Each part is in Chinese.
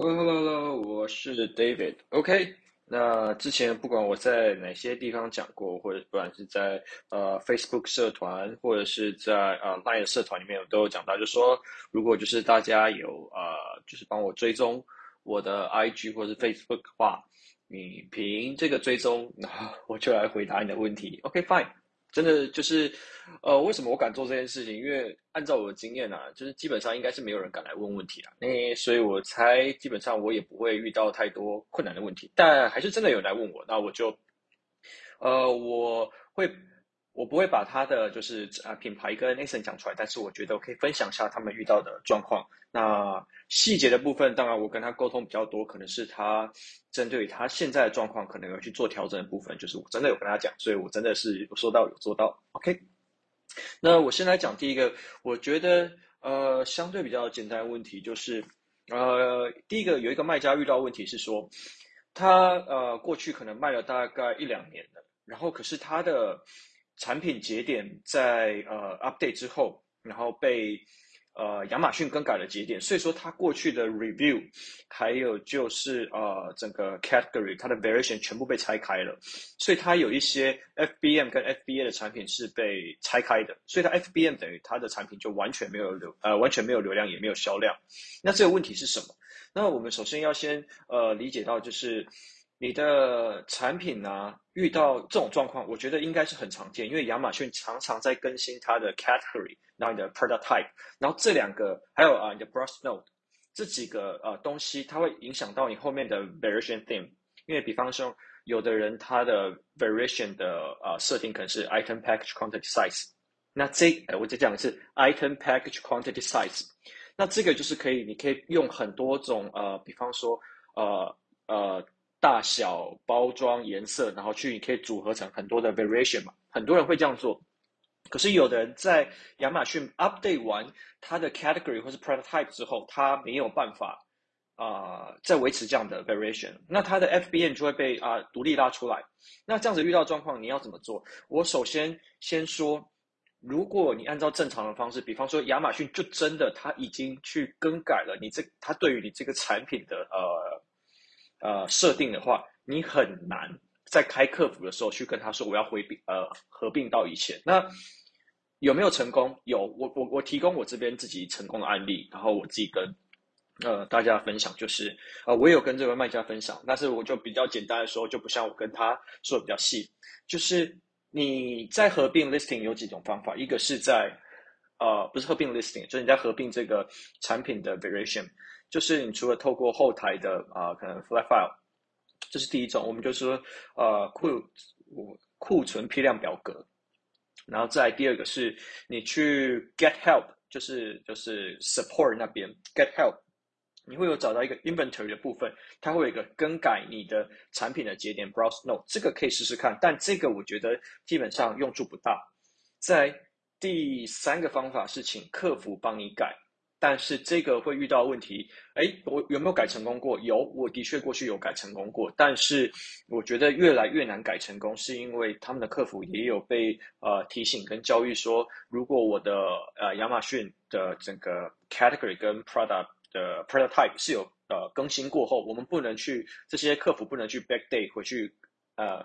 Hello Hello Hello，我是 David。OK，那之前不管我在哪些地方讲过，或者不管是在呃 Facebook 社团，或者是在呃 Line 社团里面，我都有讲到，就说如果就是大家有呃就是帮我追踪我的 IG 或者是 Facebook 的话，你凭这个追踪，然后我就来回答你的问题。OK，Fine。真的就是，呃，为什么我敢做这件事情？因为按照我的经验啊，就是基本上应该是没有人敢来问问题啊，那所以我猜基本上我也不会遇到太多困难的问题。但还是真的有人来问我，那我就，呃，我会。我不会把他的就是啊品牌跟 Nathan 讲出来，但是我觉得我可以分享一下他们遇到的状况。那细节的部分，当然我跟他沟通比较多，可能是他针对他现在的状况，可能要去做调整的部分，就是我真的有跟他讲，所以我真的是有说到有做到。OK，那我先来讲第一个，我觉得呃相对比较简单的问题就是呃第一个有一个卖家遇到问题是说，他呃过去可能卖了大概一两年了，然后可是他的产品节点在呃 update 之后，然后被呃亚马逊更改了节点，所以说它过去的 review 还有就是呃整个 category 它的 variation 全部被拆开了，所以它有一些 FBM 跟 FBA 的产品是被拆开的，所以它 FBM 等于它的产品就完全没有流呃完全没有流量也没有销量，那这个问题是什么？那我们首先要先呃理解到就是。你的产品呢、遇到这种状况，我觉得应该是很常见，因为亚马逊常常在更新它的 category，然后你的 product type，然后这两个还有啊你的 browse node 这几个呃东西，它会影响到你后面的 variation theme。因为比方说，有的人他的 variation 的呃设定可能是 item package quantity size，那这呃我再讲一次 item package quantity size，那这个就是可以，你可以用很多种呃，比方说呃呃。大小、包装、颜色，然后去你可以组合成很多的 variation 嘛，很多人会这样做。可是有的人在亚马逊 update 完他的 category 或是 product type 之后，他没有办法啊、再维持这样的 variation，那他的 FBM 就会被啊、呃、独立拉出来。那这样子遇到状况，你要怎么做？我首先先说，如果你按照正常的方式，比方说亚马逊就真的他已经去更改了你这他对于你这个产品的呃。呃，设定的话，你很难在开客服的时候去跟他说我要回并，呃，合并到以前。那有没有成功？有，我我我提供我这边自己成功的案例，然后我自己跟呃大家分享，就是呃我有跟这位卖家分享，但是我就比较简单的说，就不像我跟他说的比较细，就是你在合并 listing 有几种方法，一个是在呃不是合并 listing，就是你在合并这个产品的 variation。就是你除了透过后台的啊、可能 flat file，这是第一种，我们就是说呃库库存批量表格，然后再第二个是你去 get help，就是就是 support 那边 get help，你会有找到一个 inventory 的部分，它会有一个更改你的产品的节点 browse node，这个可以试试看，但这个我觉得基本上用处不大。在第三个方法是请客服帮你改。但是这个会遇到问题，哎，我有没有改成功过？有，我的确过去有改成功过。但是我觉得越来越难改成功，是因为他们的客服也有被呃提醒跟教育说，如果我的呃亚马逊的整个 category 跟 product 的 product type 是有呃更新过后，我们不能去这些客服不能去 backdate 回去呃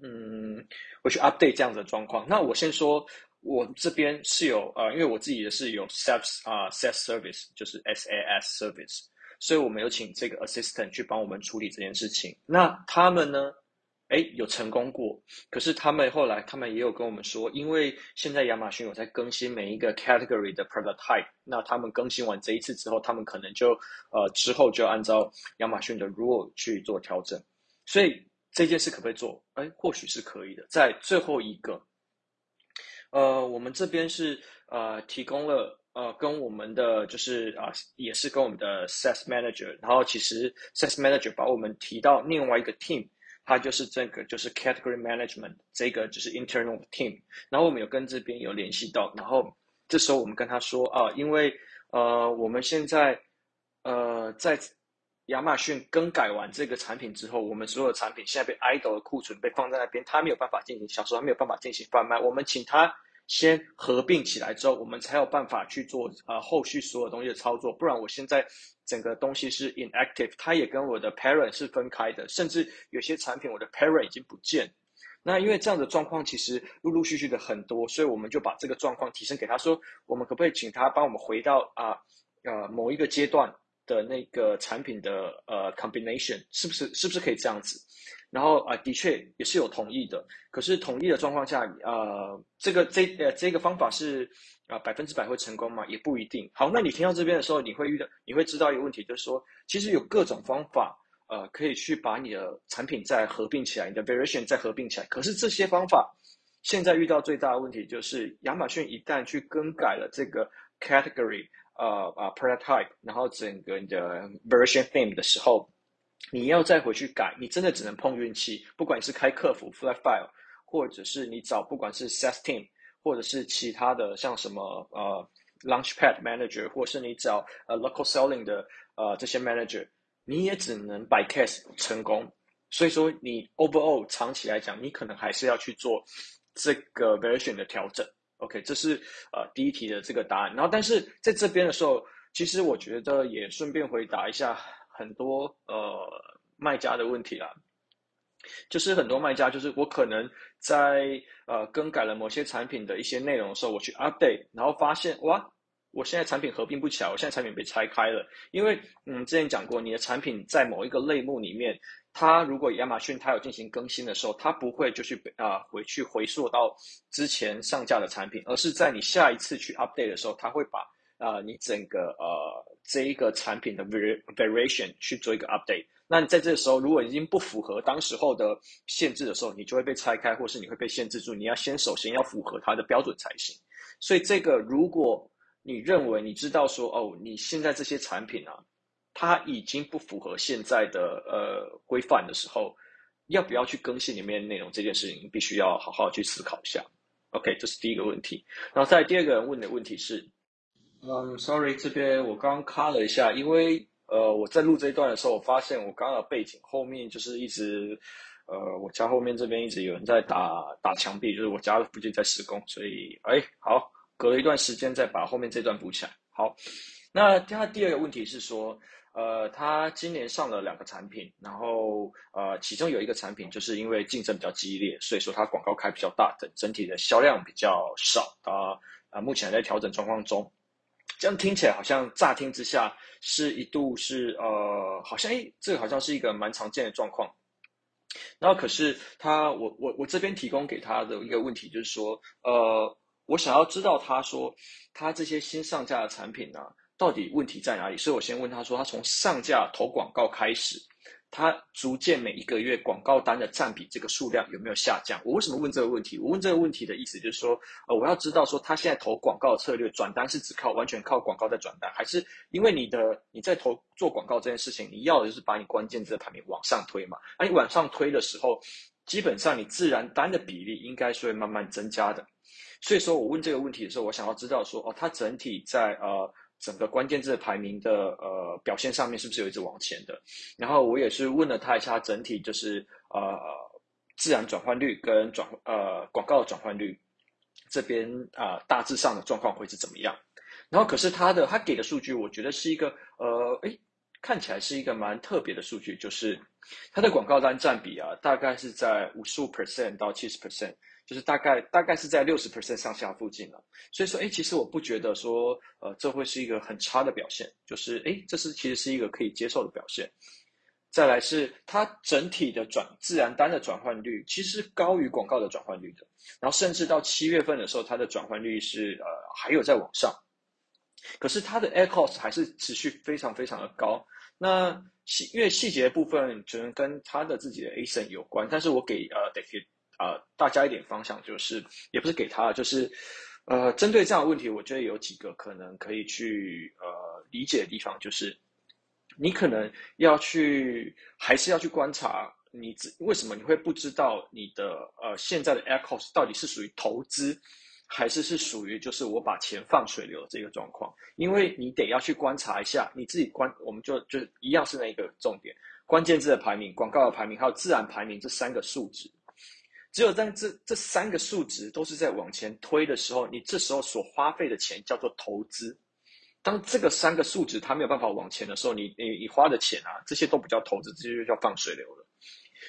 嗯回去 update 这样子的状况。那我先说。我这边是有呃，因为我自己也是有 SaaS 啊 SaaS service，就是 SaaS service，所以我们有请这个 assistant 去帮我们处理这件事情。那他们呢，哎，有成功过，可是他们后来他们也有跟我们说，因为现在亚马逊有在更新每一个 category 的 product type，那他们更新完这一次之后，他们可能就呃之后就按照亚马逊的 rule 去做调整。所以这件事可不可以做？哎，或许是可以的。在最后一个。呃，我们这边是呃提供了呃跟我们的就是啊、也是跟我们的 Sales Manager，然后其实 Sales Manager 把我们提到另外一个 team，它就是这个就是 Category Management 这个就是 Internal Team，然后我们有跟这边有联系到，然后这时候我们跟他说啊、因为呃我们现在呃在。亚马逊更改完这个产品之后，我们所有的产品现在被 idle 的库存被放在那边，它没有办法进行销售，它没有办法进行贩卖。我们请他先合并起来之后，我们才有办法去做呃后续所有东西的操作。不然我现在整个东西是 inactive，它也跟我的 parent 是分开的，甚至有些产品我的 parent 已经不见。那因为这样的状况其实陆陆续续的很多，所以我们就把这个状况提升给他说，我们可不可以请他帮我们回到啊呃某一个阶段的那个产品的呃 combination，是不是是不是可以这样子？然后啊，的确也是有同意的。可是同意的状况下，呃，这个这呃这个方法是啊百分之百会成功吗？也不一定。好，那你听到这边的时候，你会遇到，你会知道一个问题，就是说，其实有各种方法，呃，可以去把你的产品再合并起来，你的 variation 再合并起来。可是这些方法现在遇到最大的问题，就是亚马逊一旦去更改了这个 category，呃啊，prototype，然后整个你的 version theme 的时候。你要再回去改，你真的只能碰运气。不管是开客服 flat file，或者是你找不管是 sales team，或者是其他的像什么呃 launchpad manager，或是你找呃 local selling 的呃这些 manager，你也只能 by case 成功。所以说你 overall 长期来讲，你可能还是要去做这个 version 的调整。OK，这是呃第一题的这个答案。然后但是在这边的时候，其实我觉得也顺便回答一下。很多呃卖家的问题啦，就是很多卖家就是我可能在呃更改了某些产品的一些内容的时候，我去 update，然后发现哇，我现在产品合并不起来，我现在产品被拆开了。因为嗯之前讲过，你的产品在某一个类目里面，它如果亚马逊它有进行更新的时候，它不会就去啊、回去回溯到之前上架的产品，而是在你下一次去 update 的时候，它会把。啊、你整个呃这一个产品的 variation 去做一个 update，那你在这个时候如果已经不符合当时候的限制的时候，你就会被拆开，或是你会被限制住。你要先首先要符合它的标准才行。所以这个如果你认为你知道说哦，你现在这些产品啊，它已经不符合现在的呃规范的时候，要不要去更新里面内容这件事情，必须要好好去思考一下。OK，这是第一个问题。然后再第二个人问的问题是。嗯、，Sorry，这边我刚刚卡了一下，因为呃我在录这一段的时候，我发现我刚刚的背景后面就是一直呃我家后面这边一直有人在打打墙壁，就是我家的附近在施工，所以哎好，隔了一段时间再把后面这段补起来。好，那他第二个问题是说，呃他今年上了两个产品，然后呃其中有一个产品就是因为竞争比较激烈，所以说它广告开比较大，整整体的销量比较少啊啊目前还在调整状况中。这样听起来好像乍听之下是一度是呃，好像诶，这个好像是一个蛮常见的状况。然后可是他，我我我这边提供给他的一个问题就是说，呃，我想要知道他说他这些新上架的产品呢，到底问题在哪里？所以我先问他说，他从上架投广告开始。它逐渐每一个月广告单的占比这个数量有没有下降？我为什么问这个问题？我问这个问题的意思就是说，呃，我要知道说，他现在投广告策略转单是只靠完全靠广告在转单，还是因为你的你在投做广告这件事情，你要的就是把你关键字的排名往上推嘛？而你往上推的时候，基本上你自然单的比例应该是会慢慢增加的。所以说我问这个问题的时候，我想要知道说，哦，它整体在呃。整个关键字排名的呃表现上面是不是有一直往前的？然后我也是问了他一下，整体就是呃自然转换率跟转呃广告转换率这边啊、大致上的状况会是怎么样？然后可是他的他给的数据，我觉得是一个呃诶看起来是一个蛮特别的数据，就是他的广告单占比啊大概是在五十五 percent 到七十 percent。就是大概大概是在六十 percent 上下附近了，所以说，哎，其实我不觉得说，呃，这会是一个很差的表现，就是，哎，这是其实是一个可以接受的表现。再来是它整体的转自然单的转换率，其实是高于广告的转换率的，然后甚至到七月份的时候，它的转换率是呃还有在往上，可是它的 air cost 还是持续非常非常的高。那细因为细节部分只能跟它的自己的 ASIN 有关，但是我给呃得呃，大家一点方向就是，也不是给他，就是，呃，针对这样的问题，我觉得有几个可能可以去呃理解的地方，就是，你可能要去，还是要去观察你自为什么你会不知道你的呃现在的 ad cost 到底是属于投资，还是是属于就是我把钱放水流这个状况，因为你得要去观察一下你自己观，我们就就一样是那个重点，关键字的排名、广告的排名还有自然排名这三个数值。只有当这这三个数值都是在往前推的时候，你这时候所花费的钱叫做投资。当这个三个数值它没有办法往前的时候，你你你花的钱啊，这些都不叫投资，这些就叫放水流了。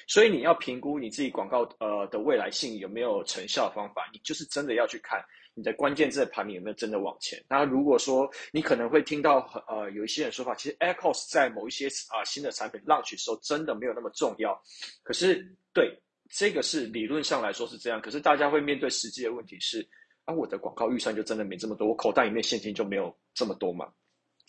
所以你要评估你自己广告呃的未来性有没有成效的方法，你就是真的要去看你的关键字的排名有没有真的往前。那如果说你可能会听到呃有一些人说法，其实 AdCost 在某一些啊、新的产品 launch 时候真的没有那么重要。可是对这个是理论上来说是这样，可是大家会面对实际的问题是啊，我的广告预算就真的没这么多，我口袋里面现金就没有这么多嘛。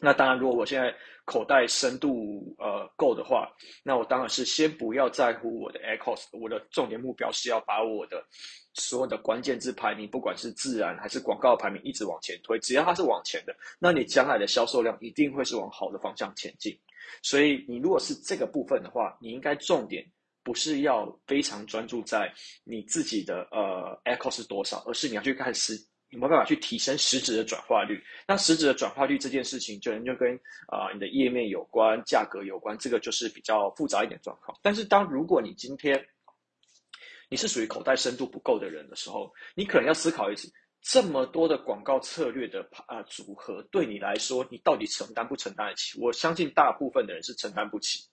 那当然，如果我现在口袋深度呃够的话，那我当然是先不要在乎我的 AirCost，我的重点目标是要把我的所有的关键字排名，不管是自然还是广告排名，一直往前推。只要它是往前的，那你将来的销售量一定会是往好的方向前进。所以你如果是这个部分的话，你应该重点不是要非常专注在你自己的呃 AdCost 是多少，而是你要去看实。有没有办法去提升实质的转化率？那实质的转化率这件事情，就就跟啊、你的页面有关，价格有关，这个就是比较复杂一点状况。但是当如果你今天你是属于口袋深度不够的人的时候，你可能要思考一次：这么多的广告策略的啊、组合，对你来说，你到底承担不承担得起？我相信大部分的人是承担不起。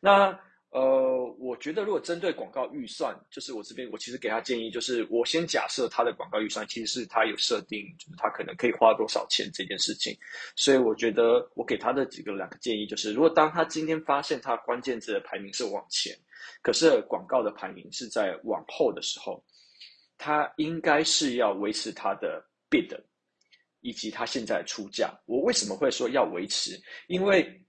那。呃，我觉得如果针对广告预算，就是我这边我其实给他建议，就是我先假设他的广告预算其实是他有设定，就是他可能可以花多少钱这件事情。所以我觉得我给他的几个两个建议就是，如果当他今天发现他关键字的排名是往前，可是广告的排名是在往后的时候，他应该是要维持他的 bid，以及他现在出价。我为什么会说要维持？因为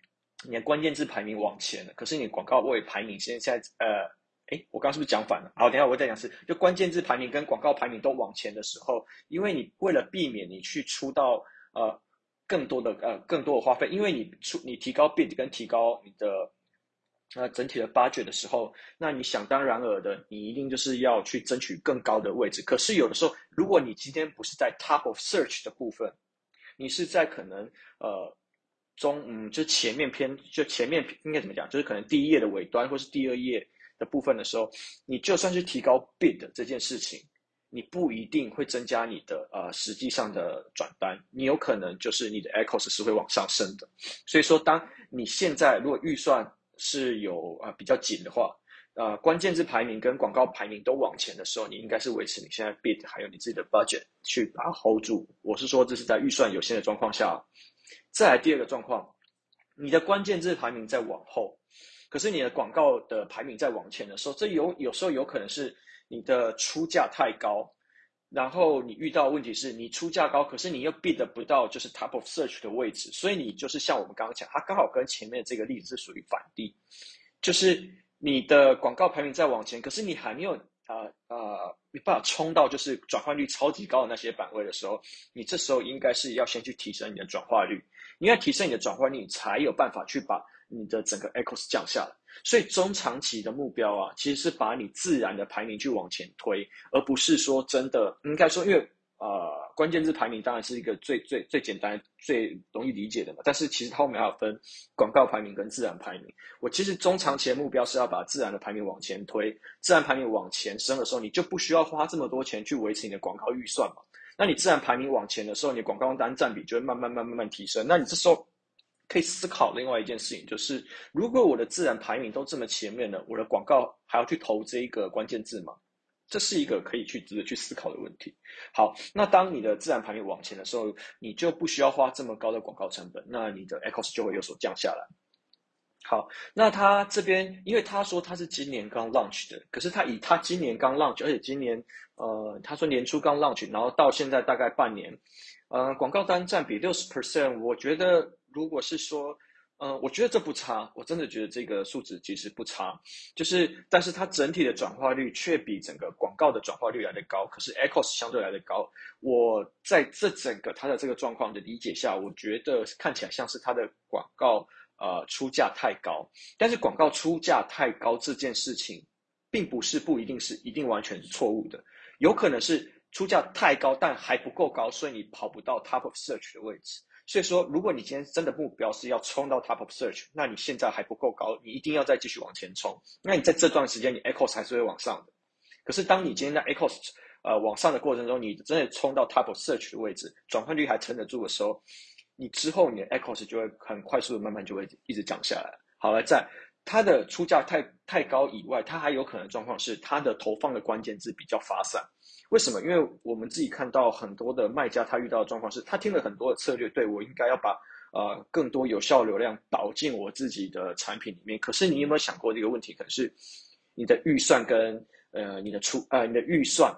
你的关键字排名往前了，可是你广告位排名现在呃，诶，我刚刚是不是讲反了？好，等下我再讲是，就关键字排名跟广告排名都往前的时候，因为你为了避免你去出到呃更多的呃更多的花费，因为你出你提高 bid 跟提高你的呃整体的 budget 的时候，那你想当然尔的，你一定就是要去争取更高的位置。可是有的时候，如果你今天不是在 top of search 的部分，你是在可能呃。中嗯，就前面偏，就前面应该怎么讲？就是可能第一页的尾端，或是第二页的部分的时候，你就算是提高 bid 这件事情，你不一定会增加你的呃实际上的转单，你有可能就是你的 AdCost 是会往上升的。所以说，当你现在如果预算是有啊、呃、比较紧的话，呃，关键字排名跟广告排名都往前的时候，你应该是维持你现在 bid 还有你自己的 budget 去把它 hold 住。我是说，这是在预算有限的状况下。再来第二个状况，你的关键字排名在往后，可是你的广告的排名在往前的时候，这有有时候有可能是你的出价太高，然后你遇到问题是你出价高，可是你又 bid 不到就是 top of search 的位置，所以你就是像我们刚刚讲，它刚好跟前面这个例子是属于反例，就是你的广告排名在往前，可是你还没有。啊啊，没办法冲到就是转换率超级高的那些版位的时候，你这时候应该是要先去提升你的转化率，你要提升你的转化率，你才有办法去把你的整个 echoes 降下来。所以中长期的目标啊，其实是把你自然的排名去往前推，而不是说真的应该说，因为。呃，关键字排名当然是一个最最最简单、最容易理解的嘛。但是其实它后面还有分广告排名跟自然排名。我其实中长期的目标是要把自然的排名往前推，自然排名往前升的时候，你就不需要花这么多钱去维持你的广告预算嘛。那你自然排名往前的时候，你广告单占比就会慢慢慢慢慢提升。那你这时候可以思考另外一件事情，就是如果我的自然排名都这么前面了，我的广告还要去投这一个关键字吗？这是一个可以去值得去思考的问题。好，那当你的自然排名往前的时候，你就不需要花这么高的广告成本，那你的 AdCost 就会有所降下来。好，那他这边，因为他说他是今年刚 launch 的，可是他以他今年刚 launch，而且今年呃，他说年初刚 launch，然后到现在大概半年，呃，广告单占比六十 percent，我觉得如果是说。嗯，我觉得这不差，我真的觉得这个数值其实不差，就是，但是它整体的转化率却比整个广告的转化率来得高，可是 AdCost 相对来得高。我在这整个它的这个状况的理解下，我觉得看起来像是它的广告呃出价太高，但是广告出价太高这件事情，并不是不一定是一定完全是错误的，有可能是出价太高，但还不够高，所以你跑不到 Top of Search 的位置。所以说，如果你今天真的目标是要冲到 Top of Search，那你现在还不够高，你一定要再继续往前冲。那你在这段时间，你 AdCost 还是会往上的。可是当你今天在 echoes，呃往上的过程中，你真的冲到 Top of Search 的位置，转换率还撑得住的时候，你之后你的 echoes 就会很快速的慢慢就会一直降下来。好了，在它的出价太太高以外，它还有可能状况是它的投放的关键字比较发散。为什么？因为我们自己看到很多的卖家，他遇到的状况是他听了很多的策略，对，我应该要把呃更多有效流量导进我自己的产品里面。可是你有没有想过这个问题？可能是你的预算跟呃你的出呃你的预算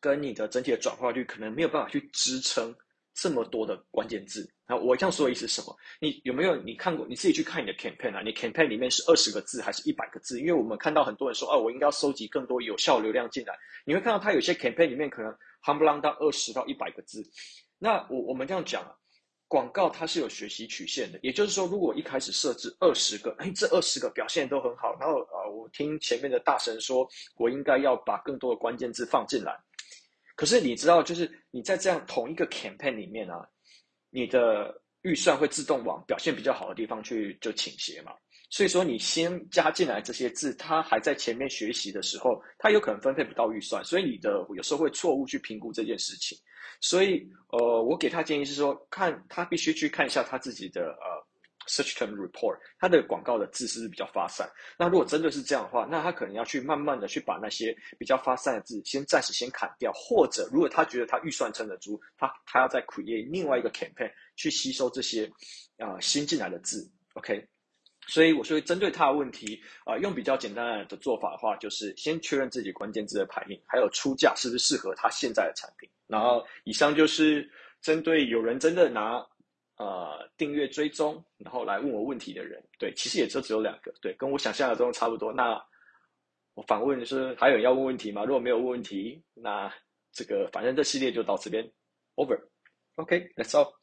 跟你的整体的转化率可能没有办法去支撑。这么多的关键字，那我这样说的意思是什么？你有没有你看过？你自己去看你的 campaign 啊？你 campaign 里面是二十个字还是一百个字？因为我们看到很多人说，哦，我应该要收集更多有效流量进来。你会看到他有些 campaign 里面可能夯不啷当二十到一百个字。那我我们这样讲啊，广告它是有学习曲线的，也就是说，如果一开始设置二十个，哎，这二十个表现都很好，然后啊，我听前面的大神说我应该要把更多的关键字放进来。可是你知道，就是你在这样同一个 campaign 里面啊，你的预算会自动往表现比较好的地方去就倾斜嘛。所以说，你先加进来这些字，它还在前面学习的时候，它有可能分配不到预算，所以你的有时候会错误去评估这件事情。所以，呃，我给他建议是说，看他必须去看一下他自己的呃。Search term report，它的广告的字是比较发散？那如果真的是这样的话，那他可能要去慢慢的去把那些比较发散的字先暂时先砍掉，或者如果他觉得他预算撑得住，他他要再 create 另外一个 campaign 去吸收这些啊、新进来的字。OK，所以我说针对他的问题啊、用比较简单的做法的话，就是先确认自己关键字的排名，还有出价是不是适合他现在的产品。然后以上就是针对有人真的拿。呃，订阅追踪，然后来问我问题的人，对，其实也就只有两个，对，跟我想象的都差不多。那我反问是还有人要问问题吗？如果没有问问题，那这个反正这系列就到这边，over，OK，Let's all。